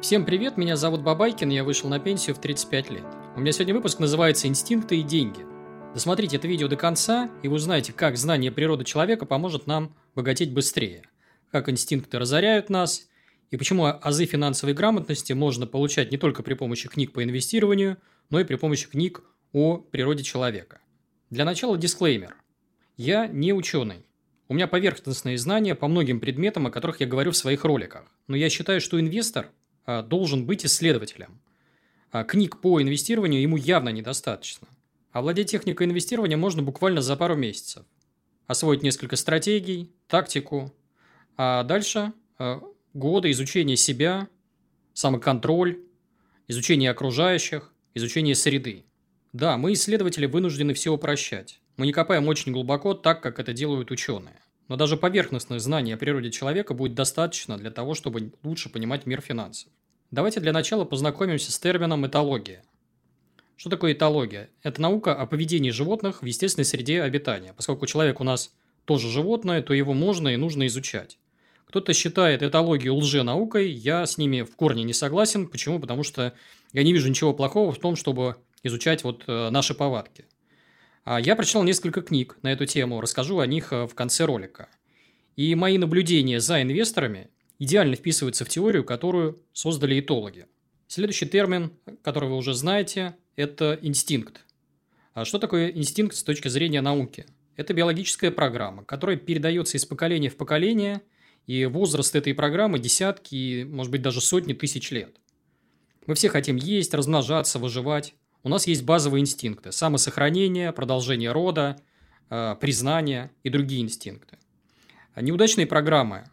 Всем привет, меня зовут Бабайкин, я вышел на пенсию в 35 лет. У меня сегодня выпуск называется «Инстинкты и деньги». Досмотрите это видео до конца, и вы узнаете, как знание природы человека поможет нам богатеть быстрее, как инстинкты разоряют нас, и почему азы финансовой грамотности можно получать не только при помощи книг по инвестированию, но и при помощи книг о природе человека. Для начала дисклеймер. Я не ученый. У меня поверхностные знания по многим предметам, о которых я говорю в своих роликах. Но я считаю, что инвестор должен быть исследователем. А книг по инвестированию ему явно недостаточно. Овладеть техникой инвестирования можно буквально за пару месяцев. Освоить несколько стратегий, тактику, а дальше а, годы изучения себя, самоконтроль, изучение окружающих, изучение среды. Да, мы, исследователи, вынуждены все упрощать. Мы не копаем очень глубоко, так как это делают ученые. Но даже поверхностных знаний о природе человека будет достаточно для того, чтобы лучше понимать мир финансов. Давайте для начала познакомимся с термином этология. Что такое этология? Это наука о поведении животных в естественной среде обитания. Поскольку человек у нас тоже животное, то его можно и нужно изучать. Кто-то считает этологию лженаукой, я с ними в корне не согласен. Почему? Потому что я не вижу ничего плохого в том, чтобы изучать вот э, наши повадки. А я прочитал несколько книг на эту тему, расскажу о них э, в конце ролика. И мои наблюдения за инвесторами идеально вписывается в теорию, которую создали этологи. Следующий термин, который вы уже знаете, это инстинкт. А что такое инстинкт с точки зрения науки? Это биологическая программа, которая передается из поколения в поколение, и возраст этой программы десятки, может быть, даже сотни тысяч лет. Мы все хотим есть, размножаться, выживать. У нас есть базовые инстинкты – самосохранение, продолжение рода, э, признание и другие инстинкты. Неудачные программы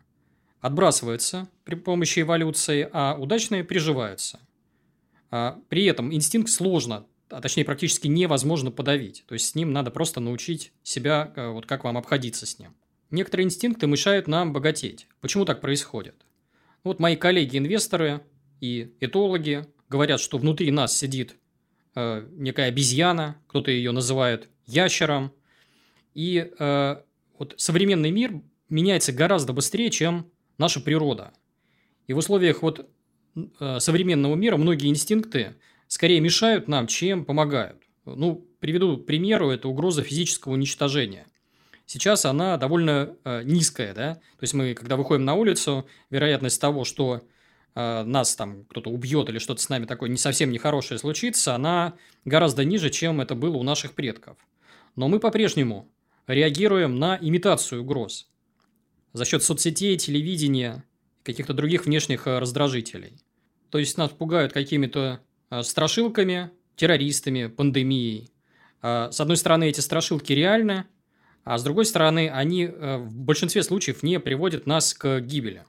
отбрасываются при помощи эволюции, а удачные приживаются. А при этом инстинкт сложно, а точнее практически невозможно подавить. То есть с ним надо просто научить себя, э, вот как вам обходиться с ним. Некоторые инстинкты мешают нам богатеть. Почему так происходит? Вот мои коллеги-инвесторы и этологи говорят, что внутри нас сидит э, некая обезьяна, кто-то ее называет ящером. И э, вот современный мир меняется гораздо быстрее, чем наша природа. И в условиях вот э, современного мира многие инстинкты скорее мешают нам, чем помогают. Ну, приведу к примеру, это угроза физического уничтожения. Сейчас она довольно э, низкая, да, то есть мы, когда выходим на улицу, вероятность того, что э, нас там кто-то убьет или что-то с нами такое не совсем нехорошее случится, она гораздо ниже, чем это было у наших предков. Но мы по-прежнему реагируем на имитацию угроз за счет соцсетей, телевидения, каких-то других внешних э, раздражителей. То есть нас пугают какими-то э, страшилками, террористами, пандемией. А, с одной стороны, эти страшилки реальны, а с другой стороны, они э, в большинстве случаев не приводят нас к гибели.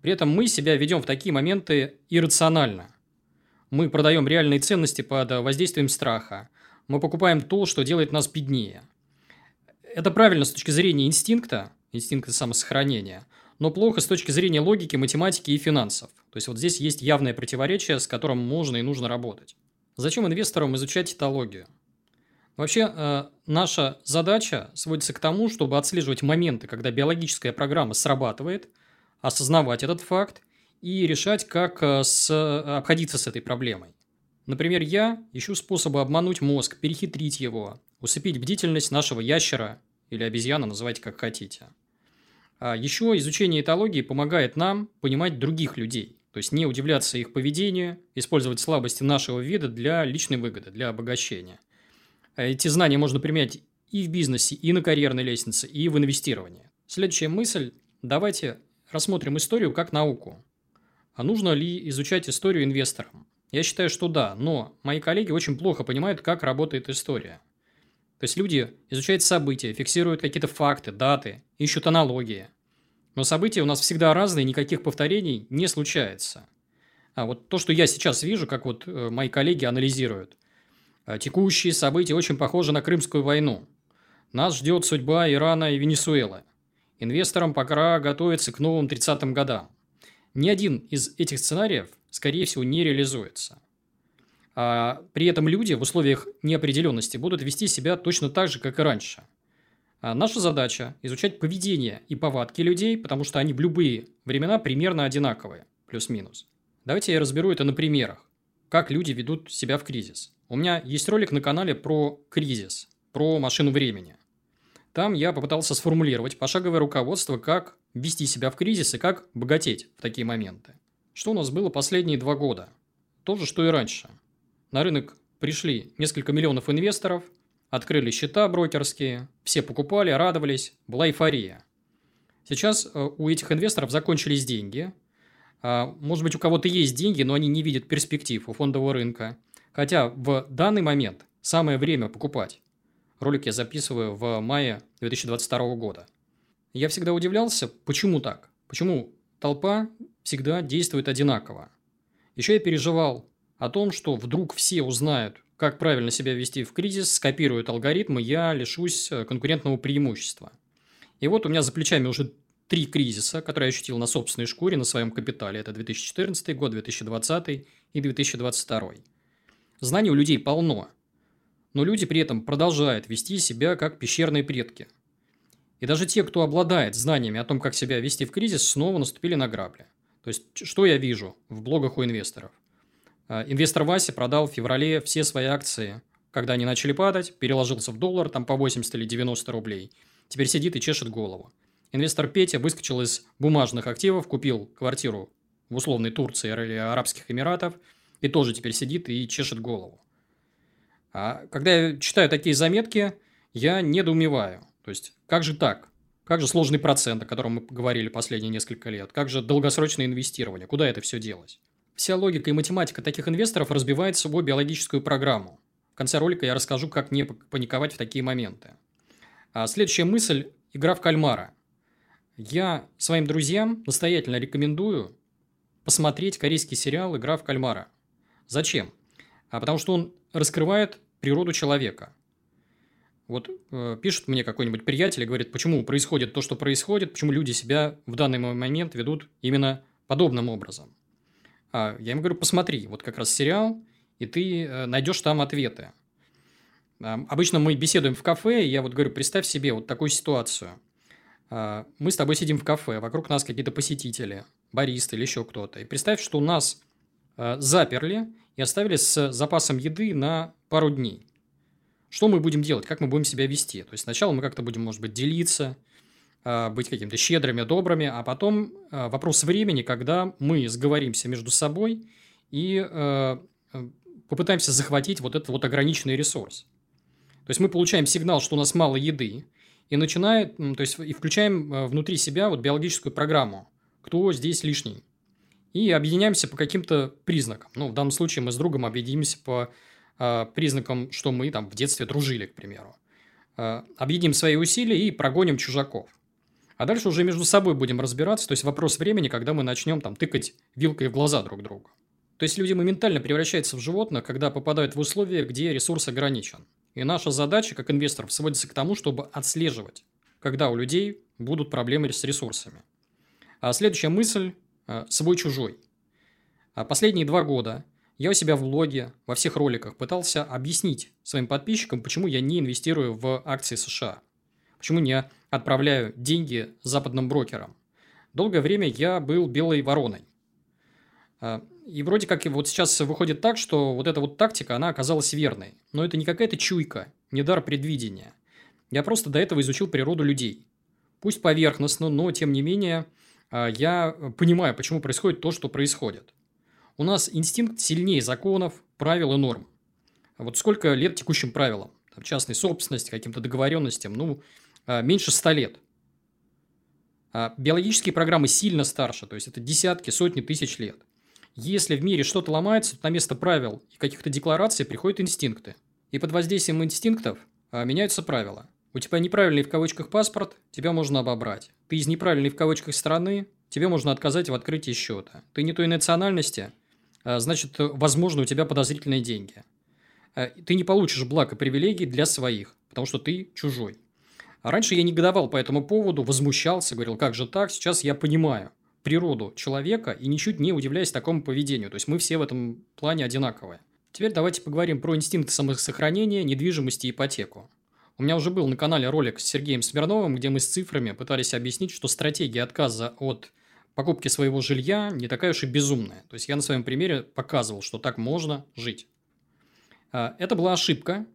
При этом мы себя ведем в такие моменты иррационально. Мы продаем реальные ценности под воздействием страха. Мы покупаем то, что делает нас беднее. Это правильно с точки зрения инстинкта, инстинкты самосохранения, но плохо с точки зрения логики, математики и финансов. То есть вот здесь есть явное противоречие, с которым можно и нужно работать. Зачем инвесторам изучать этологию? Вообще, э, наша задача сводится к тому, чтобы отслеживать моменты, когда биологическая программа срабатывает, осознавать этот факт и решать, как э, с, обходиться с этой проблемой. Например, я ищу способы обмануть мозг, перехитрить его, усыпить бдительность нашего ящера или обезьяна, называйте как хотите. А еще изучение этологии помогает нам понимать других людей, то есть не удивляться их поведению, использовать слабости нашего вида для личной выгоды, для обогащения. А эти знания можно применять и в бизнесе, и на карьерной лестнице, и в инвестировании. Следующая мысль. Давайте рассмотрим историю как науку. А нужно ли изучать историю инвесторам? Я считаю, что да, но мои коллеги очень плохо понимают, как работает история. То есть люди изучают события, фиксируют какие-то факты, даты, ищут аналогии. Но события у нас всегда разные, никаких повторений не случается. А вот то, что я сейчас вижу, как вот э, мои коллеги анализируют, э, текущие события очень похожи на Крымскую войну. Нас ждет судьба Ирана и Венесуэлы. Инвесторам пока готовиться к новым 30-м годам. Ни один из этих сценариев, скорее всего, не реализуется. А при этом люди в условиях неопределенности будут вести себя точно так же, как и раньше. А наша задача – изучать поведение и повадки людей, потому что они в любые времена примерно одинаковые, плюс-минус. Давайте я разберу это на примерах. Как люди ведут себя в кризис. У меня есть ролик на канале про кризис, про машину времени. Там я попытался сформулировать пошаговое руководство, как вести себя в кризис и как богатеть в такие моменты. Что у нас было последние два года? То же, что и раньше. На рынок пришли несколько миллионов инвесторов, открыли счета брокерские, все покупали, радовались, была эйфория. Сейчас э, у этих инвесторов закончились деньги. А, может быть, у кого-то есть деньги, но они не видят перспектив у фондового рынка. Хотя в данный момент самое время покупать. Ролик я записываю в мае 2022 года. Я всегда удивлялся, почему так? Почему толпа всегда действует одинаково? Еще я переживал о том, что вдруг все узнают, как правильно себя вести в кризис, скопируют алгоритмы, я лишусь э, конкурентного преимущества – и вот у меня за плечами уже три кризиса, которые я ощутил на собственной шкуре, на своем капитале. Это 2014 год, 2020 и 2022. Знаний у людей полно, но люди при этом продолжают вести себя как пещерные предки. И даже те, кто обладает знаниями о том, как себя вести в кризис, снова наступили на грабли. То есть, что я вижу в блогах у инвесторов? А, инвестор Вася продал в феврале все свои акции, когда они начали падать, переложился в доллар, там по 80 или 90 рублей – Теперь сидит и чешет голову. Инвестор Петя выскочил из бумажных активов, купил квартиру в условной Турции или Арабских Эмиратов и тоже теперь сидит и чешет голову. А когда я читаю такие заметки, я недоумеваю. То есть, как же так? Как же сложный процент, о котором мы говорили последние несколько лет? Как же долгосрочное инвестирование? Куда это все делось? Вся логика и математика таких инвесторов разбивает собой биологическую программу. В конце ролика я расскажу, как не паниковать в такие моменты. А следующая мысль – игра в кальмара. Я своим друзьям настоятельно рекомендую посмотреть корейский сериал «Игра в кальмара». Зачем? А потому что он раскрывает природу человека. Вот э, пишет мне какой-нибудь приятель и говорит, почему происходит то, что происходит, почему люди себя в данный момент ведут именно подобным образом. А я ему говорю, посмотри, вот как раз сериал, и ты э, найдешь там ответы. Обычно мы беседуем в кафе, и я вот говорю, представь себе вот такую ситуацию. А, мы с тобой сидим в кафе, вокруг нас какие-то посетители, баристы или еще кто-то. И представь, что нас а, заперли и оставили с запасом еды на пару дней. Что мы будем делать? Как мы будем себя вести? То есть, сначала мы как-то будем, может быть, делиться, а, быть какими-то щедрыми, добрыми, а потом вопрос времени, когда мы сговоримся между собой и попытаемся захватить вот этот вот ограниченный ресурс. То есть мы получаем сигнал, что у нас мало еды, и начинает, то есть и включаем внутри себя вот биологическую программу, кто здесь лишний. И объединяемся по каким-то признакам. Ну, в данном случае мы с другом объединимся по э, признакам, что мы там в детстве дружили, к примеру. Э, объединим свои усилия и прогоним чужаков. А дальше уже между собой будем разбираться. То есть вопрос времени, когда мы начнем там тыкать вилкой в глаза друг другу. То есть люди моментально превращаются в животных, когда попадают в условия, где ресурс ограничен. И наша задача, как инвесторов, сводится к тому, чтобы отслеживать, когда у людей будут проблемы с ресурсами. А следующая мысль э, – свой-чужой. А последние два года я у себя в блоге, во всех роликах пытался объяснить своим подписчикам, почему я не инвестирую в акции США. Почему не отправляю деньги западным брокерам. Долгое время я был белой вороной. А, и вроде как вот сейчас выходит так, что вот эта вот тактика, она оказалась верной. Но это не какая-то чуйка, не дар предвидения. Я просто до этого изучил природу людей. Пусть поверхностно, но тем не менее а, я понимаю, почему происходит то, что происходит. У нас инстинкт сильнее законов, правил и норм. Вот сколько лет текущим правилам? Там, частной собственности, каким-то договоренностям, ну, меньше ста лет. А биологические программы сильно старше, то есть это десятки, сотни тысяч лет. Если в мире что-то ломается, то на место правил и каких-то деклараций приходят инстинкты. И под воздействием инстинктов а, меняются правила. У тебя неправильный в кавычках паспорт, тебя можно обобрать. Ты из неправильной в кавычках страны, тебе можно отказать в открытии счета. Ты не той национальности, а, значит, возможно, у тебя подозрительные деньги. Ты не получишь благ и привилегий для своих, потому что ты чужой. А раньше я негодовал по этому поводу, возмущался, говорил, как же так, сейчас я понимаю – природу человека и ничуть не удивляясь такому поведению. То есть мы все в этом плане одинаковые. Теперь давайте поговорим про инстинкт самосохранения, недвижимость и ипотеку. У меня уже был на канале ролик с Сергеем Смирновым, где мы с цифрами пытались объяснить, что стратегия отказа от покупки своего жилья не такая уж и безумная. То есть я на своем примере показывал, что так можно жить. А, это была ошибка.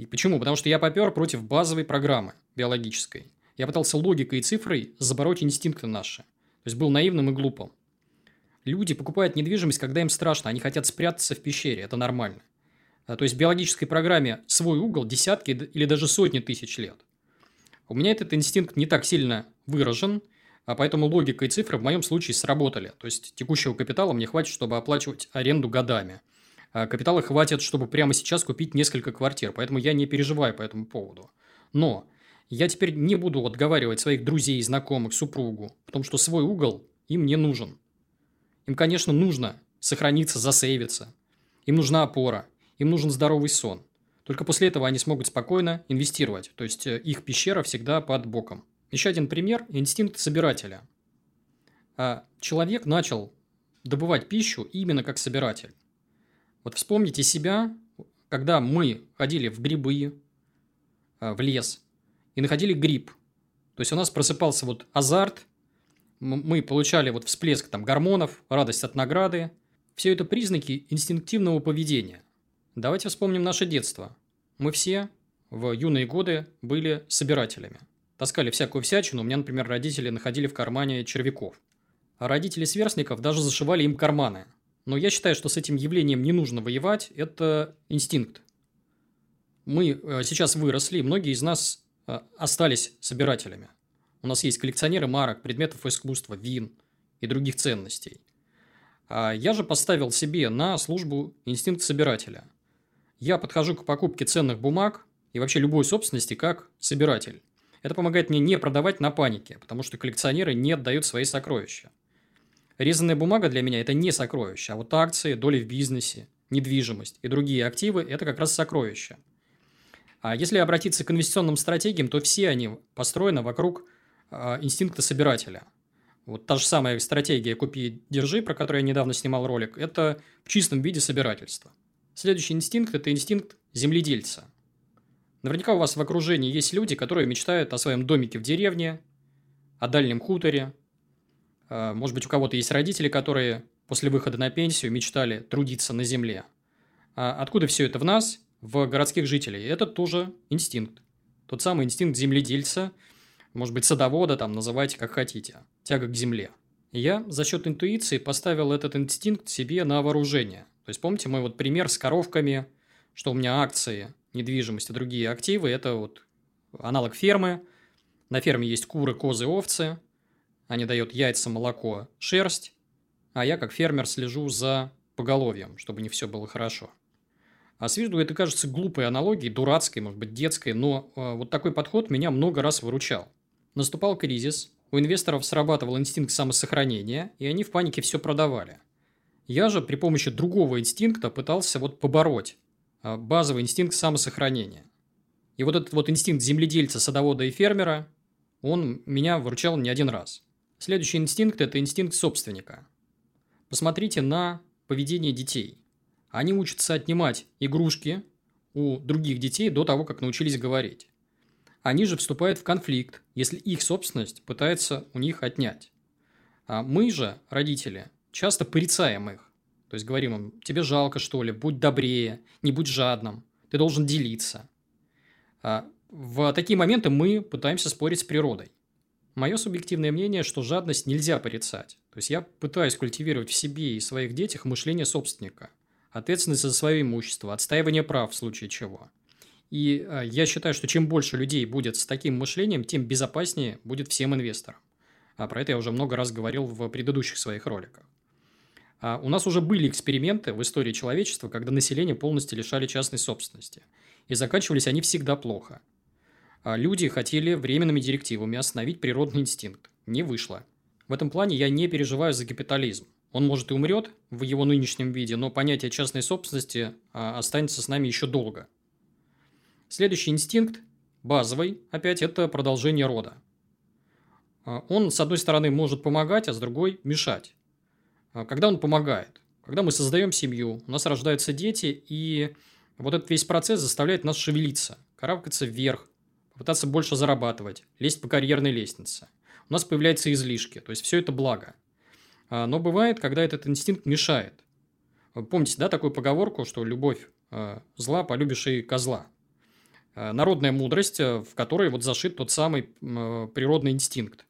И почему? Потому что я попер против базовой программы биологической. Я пытался логикой и цифрой забороть инстинкты наши. То есть был наивным и глупым. Люди покупают недвижимость, когда им страшно, они хотят спрятаться в пещере, это нормально. А, то есть в биологической программе свой угол десятки или даже сотни тысяч лет. У меня этот инстинкт не так сильно выражен, а поэтому логика и цифры в моем случае сработали. То есть текущего капитала мне хватит, чтобы оплачивать аренду годами. А капитала хватит, чтобы прямо сейчас купить несколько квартир, поэтому я не переживаю по этому поводу. Но я теперь не буду отговаривать своих друзей, знакомых, супругу в том, что свой угол им не нужен. Им, конечно, нужно сохраниться, засейвиться. Им нужна опора. Им нужен здоровый сон. Только после этого они смогут спокойно инвестировать. То есть, э, их пещера всегда под боком. Еще один пример – инстинкт собирателя. А человек начал добывать пищу именно как собиратель. Вот вспомните себя, когда мы ходили в грибы, э, в лес, и находили гриб. То есть, у нас просыпался вот азарт, мы получали вот всплеск там гормонов, радость от награды. Все это признаки инстинктивного поведения. Давайте вспомним наше детство. Мы все в юные годы были собирателями. Таскали всякую всячину. У меня, например, родители находили в кармане червяков. А родители сверстников даже зашивали им карманы. Но я считаю, что с этим явлением не нужно воевать. Это инстинкт. Мы э, сейчас выросли, многие из нас э, остались собирателями. У нас есть коллекционеры марок, предметов искусства, вин и других ценностей. А я же поставил себе на службу инстинкт собирателя. Я подхожу к покупке ценных бумаг и вообще любой собственности как собиратель. Это помогает мне не продавать на панике, потому что коллекционеры не отдают свои сокровища. Резанная бумага для меня – это не сокровище, а вот акции, доли в бизнесе, недвижимость и другие активы – это как раз сокровища. А если обратиться к инвестиционным стратегиям, то все они построены вокруг а, инстинкта собирателя. Вот та же самая стратегия «купи-держи», про которую я недавно снимал ролик, это в чистом виде собирательство. Следующий инстинкт – это инстинкт земледельца. Наверняка у вас в окружении есть люди, которые мечтают о своем домике в деревне, о дальнем хуторе. А, может быть, у кого-то есть родители, которые после выхода на пенсию мечтали трудиться на земле. А откуда все это в нас, в городских жителей? Это тоже инстинкт. Тот самый инстинкт земледельца – может быть, садовода, там, называйте как хотите, тяга к земле. я за счет интуиции поставил этот инстинкт себе на вооружение. То есть, помните мой вот пример с коровками, что у меня акции, недвижимость и другие активы – это вот аналог фермы. На ферме есть куры, козы, овцы. Они дают яйца, молоко, шерсть. А я, как фермер, слежу за поголовьем, чтобы не все было хорошо. А с виду это кажется глупой аналогией, дурацкой, может быть, детской, но э, вот такой подход меня много раз выручал. Наступал кризис, у инвесторов срабатывал инстинкт самосохранения, и они в панике все продавали. Я же при помощи другого инстинкта пытался вот побороть а, базовый инстинкт самосохранения. И вот этот вот инстинкт земледельца, садовода и фермера, он меня выручал не один раз. Следующий инстинкт – это инстинкт собственника. Посмотрите на поведение детей. Они учатся отнимать игрушки у других детей до того, как научились говорить они же вступают в конфликт, если их собственность пытается у них отнять. А мы же, родители, часто порицаем их. То есть говорим им, тебе жалко что ли, будь добрее, не будь жадным, ты должен делиться. А в такие моменты мы пытаемся спорить с природой. Мое субъективное мнение, что жадность нельзя порицать. То есть я пытаюсь культивировать в себе и своих детях мышление собственника, ответственность за свое имущество, отстаивание прав в случае чего – и а, я считаю, что чем больше людей будет с таким мышлением, тем безопаснее будет всем инвесторам. А про это я уже много раз говорил в предыдущих своих роликах. А у нас уже были эксперименты в истории человечества, когда население полностью лишали частной собственности. И заканчивались они всегда плохо. А люди хотели временными директивами остановить природный инстинкт. Не вышло. В этом плане я не переживаю за капитализм. Он, может, и умрет в его нынешнем виде, но понятие частной собственности а, останется с нами еще долго – Следующий инстинкт, базовый, опять, это продолжение рода. А, он, с одной стороны, может помогать, а с другой – мешать. Когда он помогает? Когда мы создаем семью, у нас рождаются дети, и вот этот весь процесс заставляет нас шевелиться, карабкаться вверх, попытаться больше зарабатывать, лезть по карьерной лестнице. У нас появляются излишки, то есть все это благо. но бывает, когда этот инстинкт мешает. Помните, да, такую поговорку, что любовь зла, полюбишь и козла. Народная мудрость, в которой вот зашит тот самый природный инстинкт.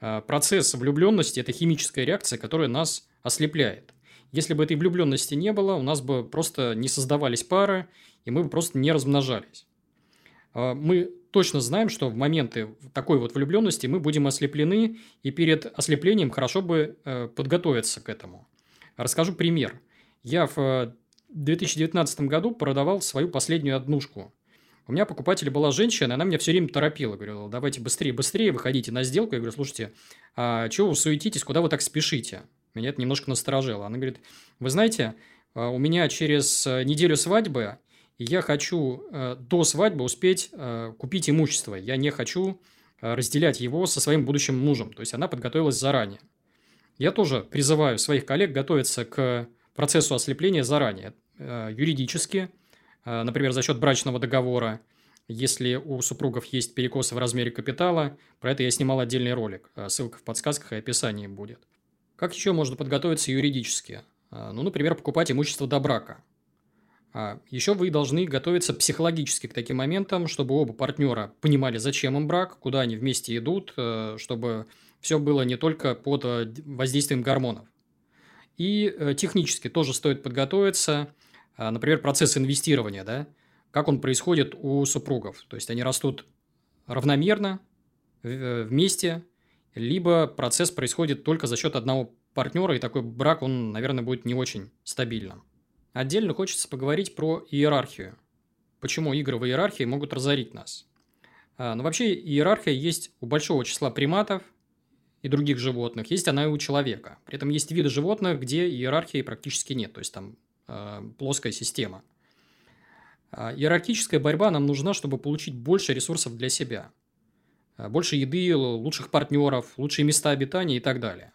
Процесс влюбленности – это химическая реакция, которая нас ослепляет. Если бы этой влюбленности не было, у нас бы просто не создавались пары, и мы бы просто не размножались. А, мы точно знаем, что в моменты такой вот влюбленности мы будем ослеплены, и перед ослеплением хорошо бы э, подготовиться к этому. Расскажу пример. Я в 2019 году продавал свою последнюю однушку. У меня покупатель была женщина, она меня все время торопила. Говорила, давайте быстрее, быстрее, выходите на сделку. Я говорю, слушайте, а чего вы суетитесь, куда вы так спешите? Меня это немножко насторожило. Она говорит, вы знаете, а, у меня через э, неделю свадьбы я хочу э, до свадьбы успеть э, купить имущество. Я не хочу разделять его со своим будущим мужем. То есть, она подготовилась заранее. Я тоже призываю своих коллег готовиться к процессу ослепления заранее. Юридически, например, за счет брачного договора, если у супругов есть перекосы в размере капитала, про это я снимал отдельный ролик. Ссылка в подсказках и описании будет. Как еще можно подготовиться юридически? Ну, например, покупать имущество до брака. А еще вы должны готовиться психологически к таким моментам, чтобы оба партнера понимали, зачем им брак, куда они вместе идут, э, чтобы все было не только под э, воздействием гормонов. И э, технически тоже стоит подготовиться, а, например, процесс инвестирования, да, как он происходит у супругов. То есть они растут равномерно, вместе, либо процесс происходит только за счет одного партнера, и такой брак, он, наверное, будет не очень стабильным. Отдельно хочется поговорить про иерархию. Почему игры в иерархии могут разорить нас? А, ну, вообще, иерархия есть у большого числа приматов и других животных, есть она и у человека. При этом есть виды животных, где иерархии практически нет, то есть там э, плоская система. А иерархическая борьба нам нужна, чтобы получить больше ресурсов для себя – больше еды, лучших партнеров, лучшие места обитания и так далее.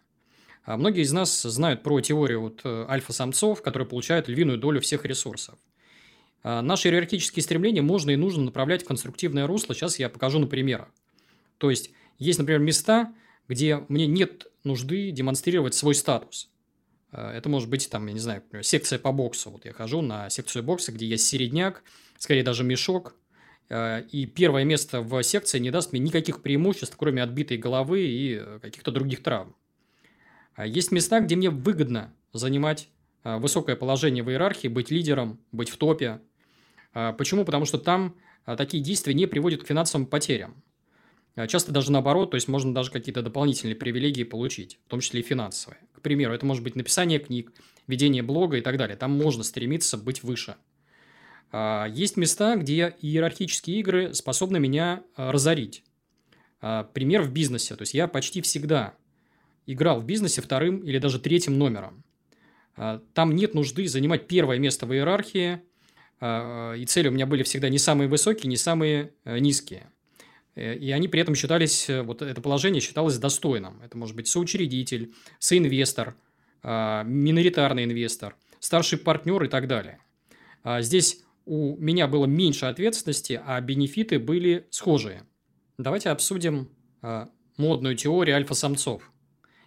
А многие из нас знают про теорию вот э, альфа-самцов, которые получают львиную долю всех ресурсов. А наши иерархические стремления можно и нужно направлять в конструктивное русло. Сейчас я покажу на примерах. То есть, есть, например, места, где мне нет нужды демонстрировать свой статус. Э, это может быть, там, я не знаю, секция по боксу. Вот я хожу на секцию бокса, где есть середняк, скорее даже мешок, и первое место в секции не даст мне никаких преимуществ, кроме отбитой головы и э, каких-то других травм. А есть места, где мне выгодно занимать э, высокое положение в иерархии, быть лидером, быть в топе. Почему? Потому что там такие действия не приводят к финансовым потерям. Часто даже наоборот, то есть можно даже какие-то дополнительные привилегии получить, в том числе и финансовые. К примеру, это может быть написание книг, ведение блога и так далее. Там можно стремиться быть выше – а, есть места, где иерархические игры способны меня а, разорить. А, пример в бизнесе. То есть, я почти всегда играл в бизнесе вторым или даже третьим номером. Там нет нужды занимать первое место в иерархии, и цели у меня были всегда не самые высокие, не самые низкие. Э, и они при этом считались, э, вот это положение считалось достойным. Это может быть соучредитель, соинвестор, миноритарный инвестор, старший партнер и так далее. Здесь у меня было меньше ответственности, а бенефиты были схожие. Давайте обсудим э, модную теорию альфа-самцов.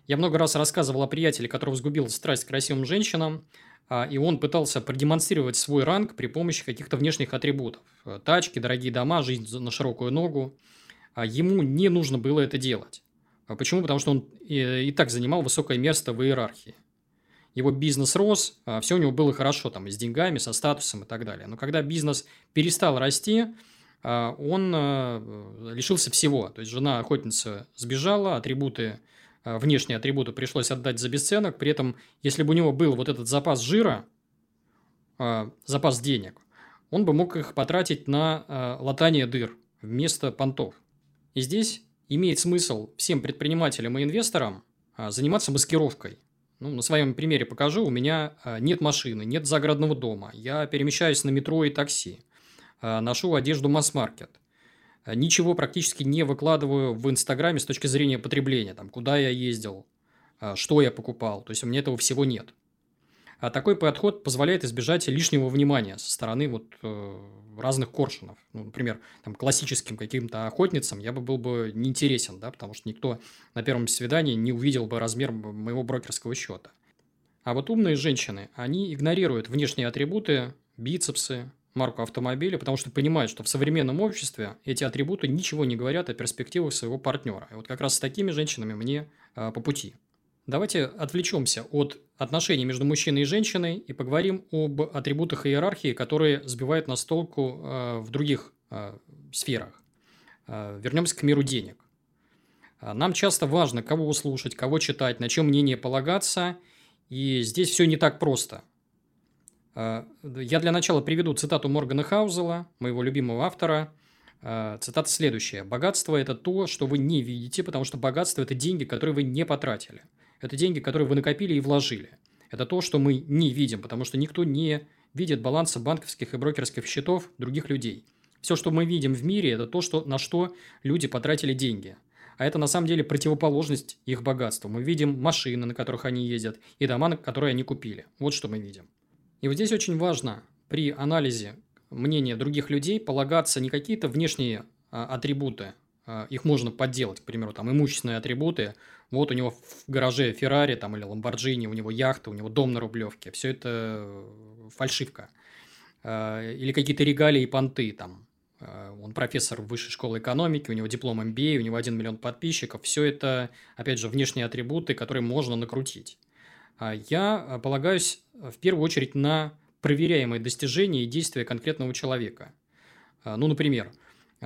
Я много раз рассказывал о приятеле, который сгубил страсть к красивым женщинам, э, и он пытался продемонстрировать свой ранг при помощи каких-то внешних атрибутов. Тачки, дорогие дома, жизнь на широкую ногу. А ему не нужно было это делать. Почему? Потому что он и, и так занимал высокое место в иерархии его бизнес рос, а, все у него было хорошо, там, с деньгами, со статусом и так далее. Но когда бизнес перестал расти, а, он а, лишился всего. То есть, жена охотница сбежала, атрибуты, внешние атрибуты пришлось отдать за бесценок. При этом, если бы у него был вот этот запас жира, запас денег, он бы мог их потратить на латание дыр вместо понтов. И здесь имеет смысл всем предпринимателям и инвесторам заниматься маскировкой. Ну, на своем примере покажу. У меня нет машины, нет загородного дома. Я перемещаюсь на метро и такси. Ношу одежду масс-маркет. А, ничего практически не выкладываю в Инстаграме с точки зрения потребления. Там, куда я ездил, что я покупал. То есть, у меня этого всего нет. А такой подход позволяет избежать лишнего внимания со стороны вот э, разных коршунов. Ну, например, там, классическим каким-то охотницам я бы был бы неинтересен, да, потому что никто на первом свидании не увидел бы размер моего брокерского счета. А вот умные женщины, они игнорируют внешние атрибуты, бицепсы, марку автомобиля, потому что понимают, что в современном обществе эти атрибуты ничего не говорят о перспективах своего партнера. И вот как раз с такими женщинами мне э, по пути. Давайте отвлечемся от отношений между мужчиной и женщиной и поговорим об атрибутах иерархии, которые сбивают нас толку э, в других э, сферах. Вернемся к миру денег. Нам часто важно, кого слушать, кого читать, на чем мнение полагаться, и здесь все не так просто. Э, я для начала приведу цитату Моргана Хаузела, моего любимого автора. Э, цитата следующая. «Богатство – это то, что вы не видите, потому что богатство – это деньги, которые вы не потратили». Это деньги, которые вы накопили и вложили. Это то, что мы не видим, потому что никто не видит баланса банковских и брокерских счетов других людей. Все, что мы видим в мире, это то, что, на что люди потратили деньги. А это на самом деле противоположность их богатству. Мы видим машины, на которых они ездят, и дома, которые они купили. Вот что мы видим. И вот здесь очень важно при анализе мнения других людей полагаться не какие-то внешние а, атрибуты, а, их можно подделать, к примеру, там имущественные атрибуты, вот у него в гараже Феррари там, или Ламборджини, у него яхта, у него дом на Рублевке. Все это э, фальшивка. Э, или какие-то регалии и понты там. Он профессор высшей школы экономики, у него диплом MBA, у него 1 миллион подписчиков. Все это, опять же, внешние атрибуты, которые можно накрутить. А я полагаюсь в первую очередь на проверяемые достижения и действия конкретного человека. Ну, например,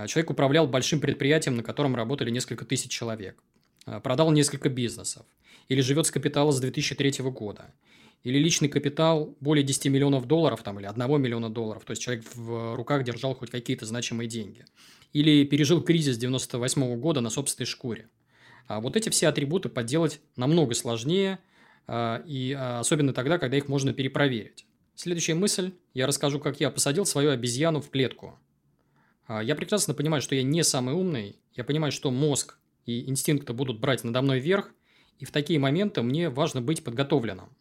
человек управлял большим предприятием, на котором работали несколько тысяч человек. Э, продал несколько бизнесов, или живет с капитала с 2003 года, или личный капитал более 10 миллионов долларов там, или 1 миллиона долларов, то есть человек в руках держал хоть какие-то значимые деньги, или пережил кризис 98 года на собственной шкуре. А вот эти все атрибуты подделать намного сложнее, э, и э, особенно тогда, когда их можно перепроверить. Следующая мысль. Я расскажу, как я посадил свою обезьяну в клетку. Я прекрасно понимаю, что я не самый умный. Я понимаю, что мозг и инстинкты будут брать надо мной верх, и в такие моменты мне важно быть подготовленным.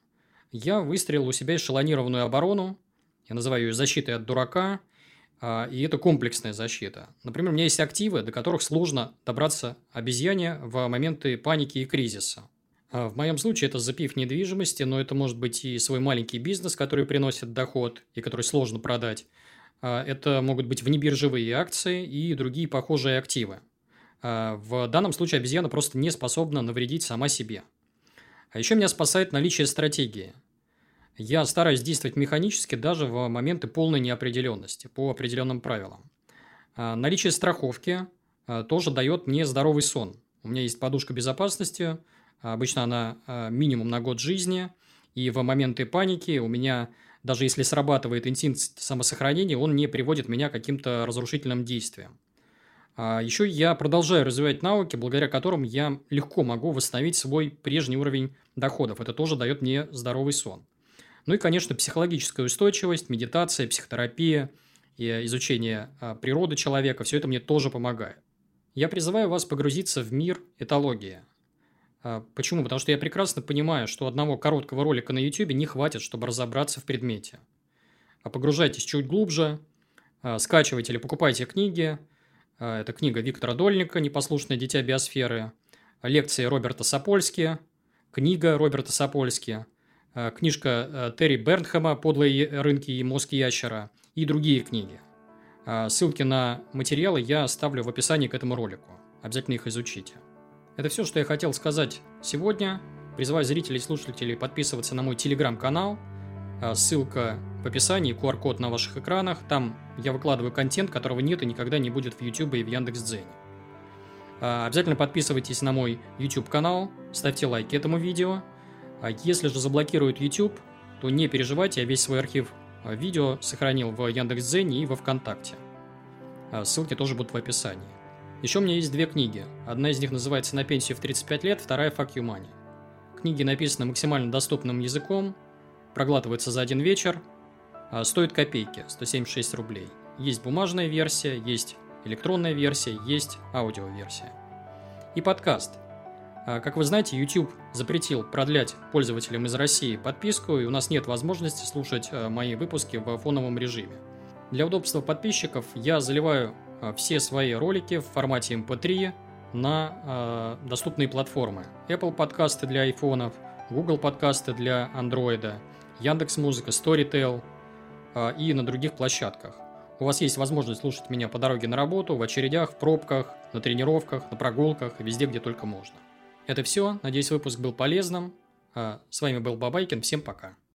Я выстроил у себя эшелонированную оборону, я называю ее защитой от дурака, а, и это комплексная защита. Например, у меня есть активы, до которых сложно добраться обезьяне в моменты паники и кризиса. А, в моем случае это запив недвижимости, но это может быть и свой маленький бизнес, который приносит доход и который сложно продать. А, это могут быть внебиржевые акции и другие похожие активы. А, в данном случае обезьяна просто не способна навредить сама себе. А еще меня спасает наличие стратегии. Я стараюсь действовать механически даже в моменты полной неопределенности по определенным правилам. Наличие страховки тоже дает мне здоровый сон. У меня есть подушка безопасности, обычно она минимум на год жизни, и в моменты паники у меня, даже если срабатывает инстинкт самосохранения, он не приводит меня к каким-то разрушительным действиям. А еще я продолжаю развивать навыки, благодаря которым я легко могу восстановить свой прежний уровень доходов. Это тоже дает мне здоровый сон. Ну и, конечно, психологическая устойчивость, медитация, психотерапия и изучение а, природы человека. Все это мне тоже помогает. Я призываю вас погрузиться в мир этологии. А, почему? Потому что я прекрасно понимаю, что одного короткого ролика на YouTube не хватит, чтобы разобраться в предмете. А погружайтесь чуть глубже, скачивайте или покупайте книги – а, это книга Виктора Дольника «Непослушное дитя биосферы», лекции Роберта Сапольски, книга Роберта Сапольски, а, книжка а, Терри Бернхэма «Подлые рынки и мозг ящера» и другие книги. Ссылки на материалы я оставлю в описании к этому ролику. Обязательно их изучите. Это все, что я хотел сказать сегодня. Призываю зрителей и слушателей подписываться на мой телеграм-канал – а, ссылка в описании, QR-код на ваших экранах. Там я выкладываю контент, которого нет и никогда не будет в YouTube и в Яндекс.Дзене. А, обязательно подписывайтесь на мой YouTube канал, ставьте лайки этому видео. А если же заблокируют YouTube, то не переживайте, я весь свой архив видео сохранил в Яндекс.Дзене и во Вконтакте. Ссылки тоже будут в описании. Еще у меня есть две книги. Одна из них называется «На пенсию в 35 лет», вторая «Fuck you money». Книги написаны максимально доступным языком, проглатывается за один вечер, а, стоит копейки, 176 рублей. Есть бумажная версия, есть электронная версия, есть аудиоверсия. И подкаст. А, как вы знаете, YouTube запретил продлять пользователям из России подписку, и у нас нет возможности слушать а, мои выпуски в фоновом режиме. Для удобства подписчиков я заливаю все свои ролики в формате MP3 на доступные платформы. Apple подкасты для айфонов, Google подкасты для Android, Яндекс Музыка, Storytel и на других площадках. У вас есть возможность слушать меня по дороге на работу, в очередях, в пробках, на тренировках, на прогулках, везде, где только можно. Это все. Надеюсь, выпуск был полезным. А, с вами был Бабайкин. Всем пока.